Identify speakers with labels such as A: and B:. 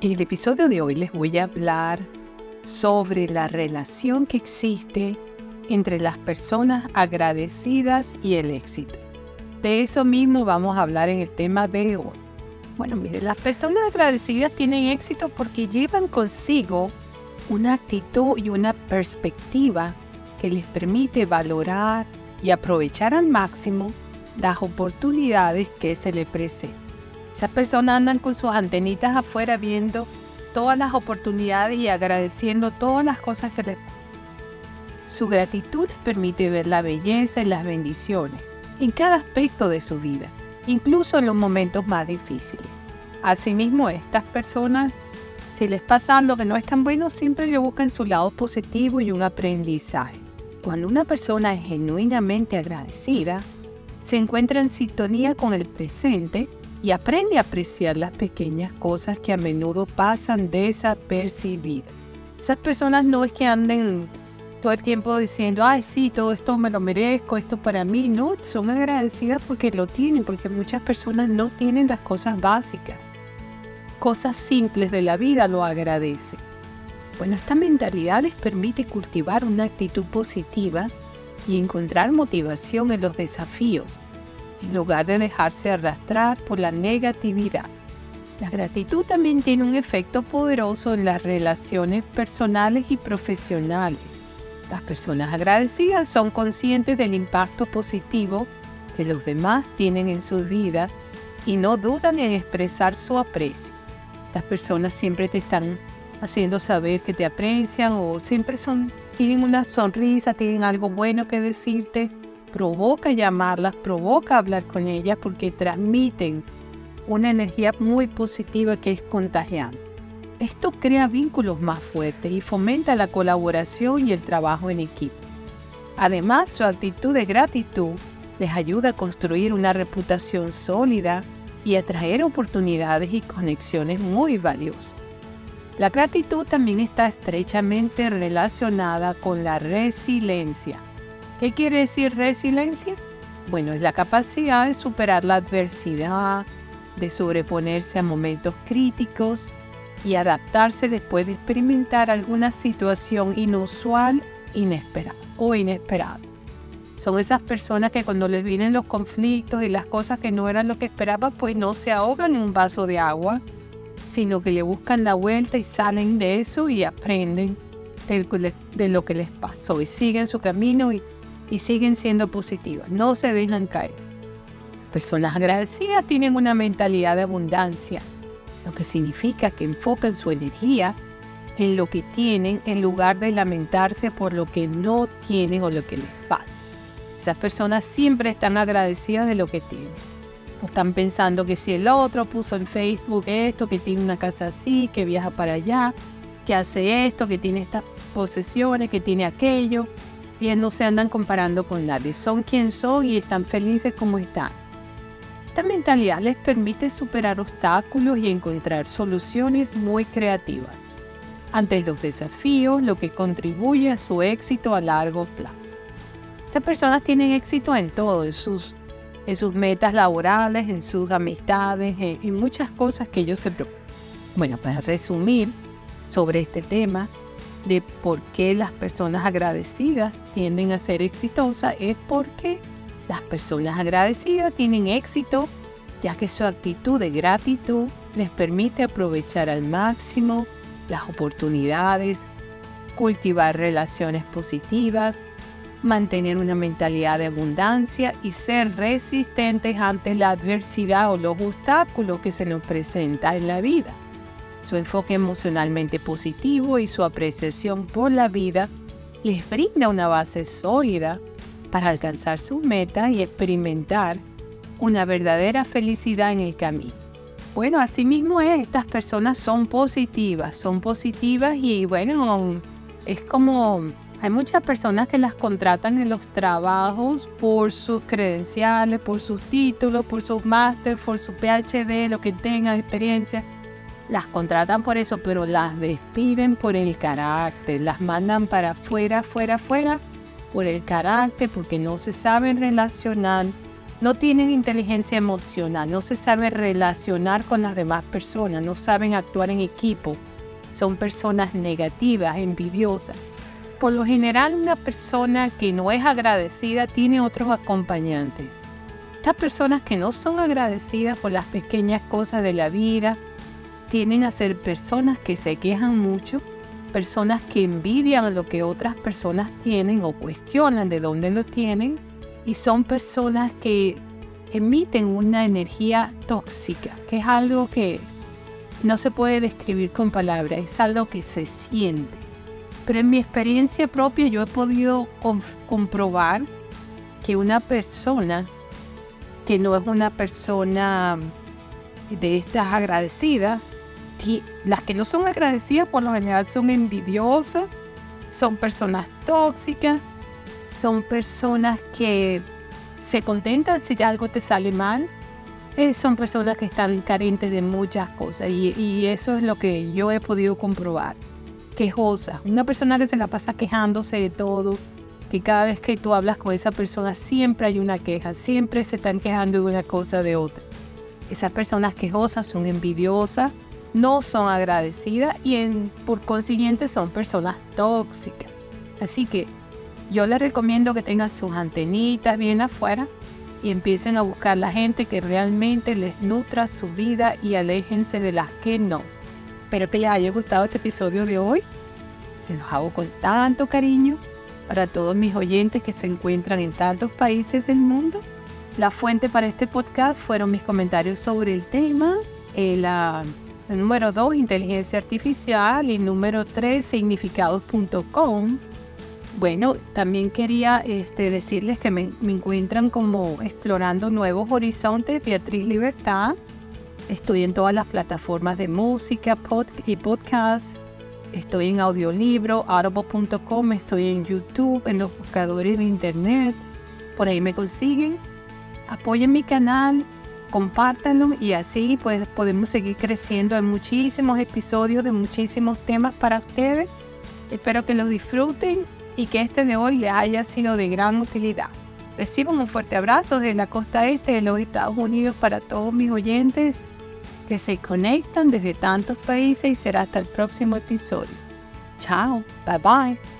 A: En el episodio de hoy les voy a hablar sobre la relación que existe entre las personas agradecidas y el éxito. De eso mismo vamos a hablar en el tema de hoy. Bueno, miren, las personas agradecidas tienen éxito porque llevan consigo una actitud y una perspectiva que les permite valorar y aprovechar al máximo las oportunidades que se les presentan. Esas personas andan con sus antenitas afuera viendo todas las oportunidades y agradeciendo todas las cosas que les pasan. Su gratitud permite ver la belleza y las bendiciones en cada aspecto de su vida, incluso en los momentos más difíciles. Asimismo, estas personas, si les pasa algo que no es tan bueno, siempre le buscan su lado positivo y un aprendizaje. Cuando una persona es genuinamente agradecida, se encuentra en sintonía con el presente y aprende a apreciar las pequeñas cosas que a menudo pasan desapercibidas. Esas personas no es que anden todo el tiempo diciendo, ay, sí, todo esto me lo merezco, esto para mí. No, son agradecidas porque lo tienen, porque muchas personas no tienen las cosas básicas. Cosas simples de la vida lo agradecen. Bueno, esta mentalidad les permite cultivar una actitud positiva y encontrar motivación en los desafíos en lugar de dejarse arrastrar por la negatividad. La gratitud también tiene un efecto poderoso en las relaciones personales y profesionales. Las personas agradecidas son conscientes del impacto positivo que los demás tienen en su vida y no dudan en expresar su aprecio. Las personas siempre te están haciendo saber que te aprecian o siempre son, tienen una sonrisa, tienen algo bueno que decirte provoca llamarlas, provoca hablar con ellas porque transmiten una energía muy positiva que es contagiante. Esto crea vínculos más fuertes y fomenta la colaboración y el trabajo en equipo. Además, su actitud de gratitud les ayuda a construir una reputación sólida y atraer oportunidades y conexiones muy valiosas. La gratitud también está estrechamente relacionada con la resiliencia ¿Qué quiere decir resiliencia? Bueno, es la capacidad de superar la adversidad, de sobreponerse a momentos críticos y adaptarse después de experimentar alguna situación inusual, inesperada o inesperada. Son esas personas que cuando les vienen los conflictos y las cosas que no eran lo que esperaban, pues no se ahogan en un vaso de agua, sino que le buscan la vuelta y salen de eso y aprenden de lo que les pasó y siguen su camino y y siguen siendo positivas, no se dejan caer. Personas agradecidas tienen una mentalidad de abundancia, lo que significa que enfocan su energía en lo que tienen en lugar de lamentarse por lo que no tienen o lo que les falta. Esas personas siempre están agradecidas de lo que tienen. No están pensando que si el otro puso en Facebook esto, que tiene una casa así, que viaja para allá, que hace esto, que tiene estas posesiones, que tiene aquello y no se andan comparando con nadie. Son quien son y están felices como están. Esta mentalidad les permite superar obstáculos y encontrar soluciones muy creativas ante los desafíos, lo que contribuye a su éxito a largo plazo. Estas personas tienen éxito en todo, en sus, en sus metas laborales, en sus amistades, en, en muchas cosas que ellos se preocupan. Bueno, para resumir sobre este tema, de por qué las personas agradecidas tienden a ser exitosas es porque las personas agradecidas tienen éxito ya que su actitud de gratitud les permite aprovechar al máximo las oportunidades, cultivar relaciones positivas, mantener una mentalidad de abundancia y ser resistentes ante la adversidad o los obstáculos que se nos presentan en la vida su enfoque emocionalmente positivo y su apreciación por la vida les brinda una base sólida para alcanzar su meta y experimentar una verdadera felicidad en el camino. Bueno, asimismo es, estas personas son positivas, son positivas y bueno, es como hay muchas personas que las contratan en los trabajos por sus credenciales, por sus títulos, por sus máster, por su PhD, lo que tengan experiencia las contratan por eso, pero las despiden por el carácter, las mandan para afuera, fuera, fuera, por el carácter, porque no se saben relacionar no tienen inteligencia emocional, no se sabe relacionar con las demás personas, no saben actuar en equipo, son personas negativas, envidiosas. Por lo general, una persona que no es agradecida tiene otros acompañantes. Estas personas que no son agradecidas por las pequeñas cosas de la vida, tienen a ser personas que se quejan mucho, personas que envidian lo que otras personas tienen o cuestionan de dónde lo tienen y son personas que emiten una energía tóxica, que es algo que no se puede describir con palabras, es algo que se siente. Pero en mi experiencia propia yo he podido comprobar que una persona que no es una persona de estas agradecidas, las que no son agradecidas por lo general son envidiosas, son personas tóxicas, son personas que se contentan si algo te sale mal. Eh, son personas que están carentes de muchas cosas y, y eso es lo que yo he podido comprobar. Quejosa, una persona que se la pasa quejándose de todo, que cada vez que tú hablas con esa persona siempre hay una queja, siempre se están quejando de una cosa de otra. Esas personas quejosas son envidiosas, no son agradecidas y por consiguiente son personas tóxicas. Así que yo les recomiendo que tengan sus antenitas bien afuera y empiecen a buscar la gente que realmente les nutra su vida y aléjense de las que no. Espero que les haya gustado este episodio de hoy. Se los hago con tanto cariño para todos mis oyentes que se encuentran en tantos países del mundo. La fuente para este podcast fueron mis comentarios sobre el tema. El, el número 2, inteligencia artificial. Y número 3, significados.com. Bueno, también quería este, decirles que me, encuentran como explorando nuevos horizontes, Beatriz Libertad. Estoy en todas las plataformas de música y podcast. Estoy en audiolibro, audible.com, estoy en YouTube, en los buscadores de internet. Por ahí me consiguen. Apoyen mi canal, compártanlo y así pues podemos seguir creciendo en muchísimos episodios de muchísimos temas para ustedes. Espero que los disfruten y que este de hoy les haya sido de gran utilidad. Reciban un fuerte abrazo desde la costa este de los Estados Unidos para todos mis oyentes que se conectan desde tantos países y será hasta el próximo episodio. Chao, bye bye.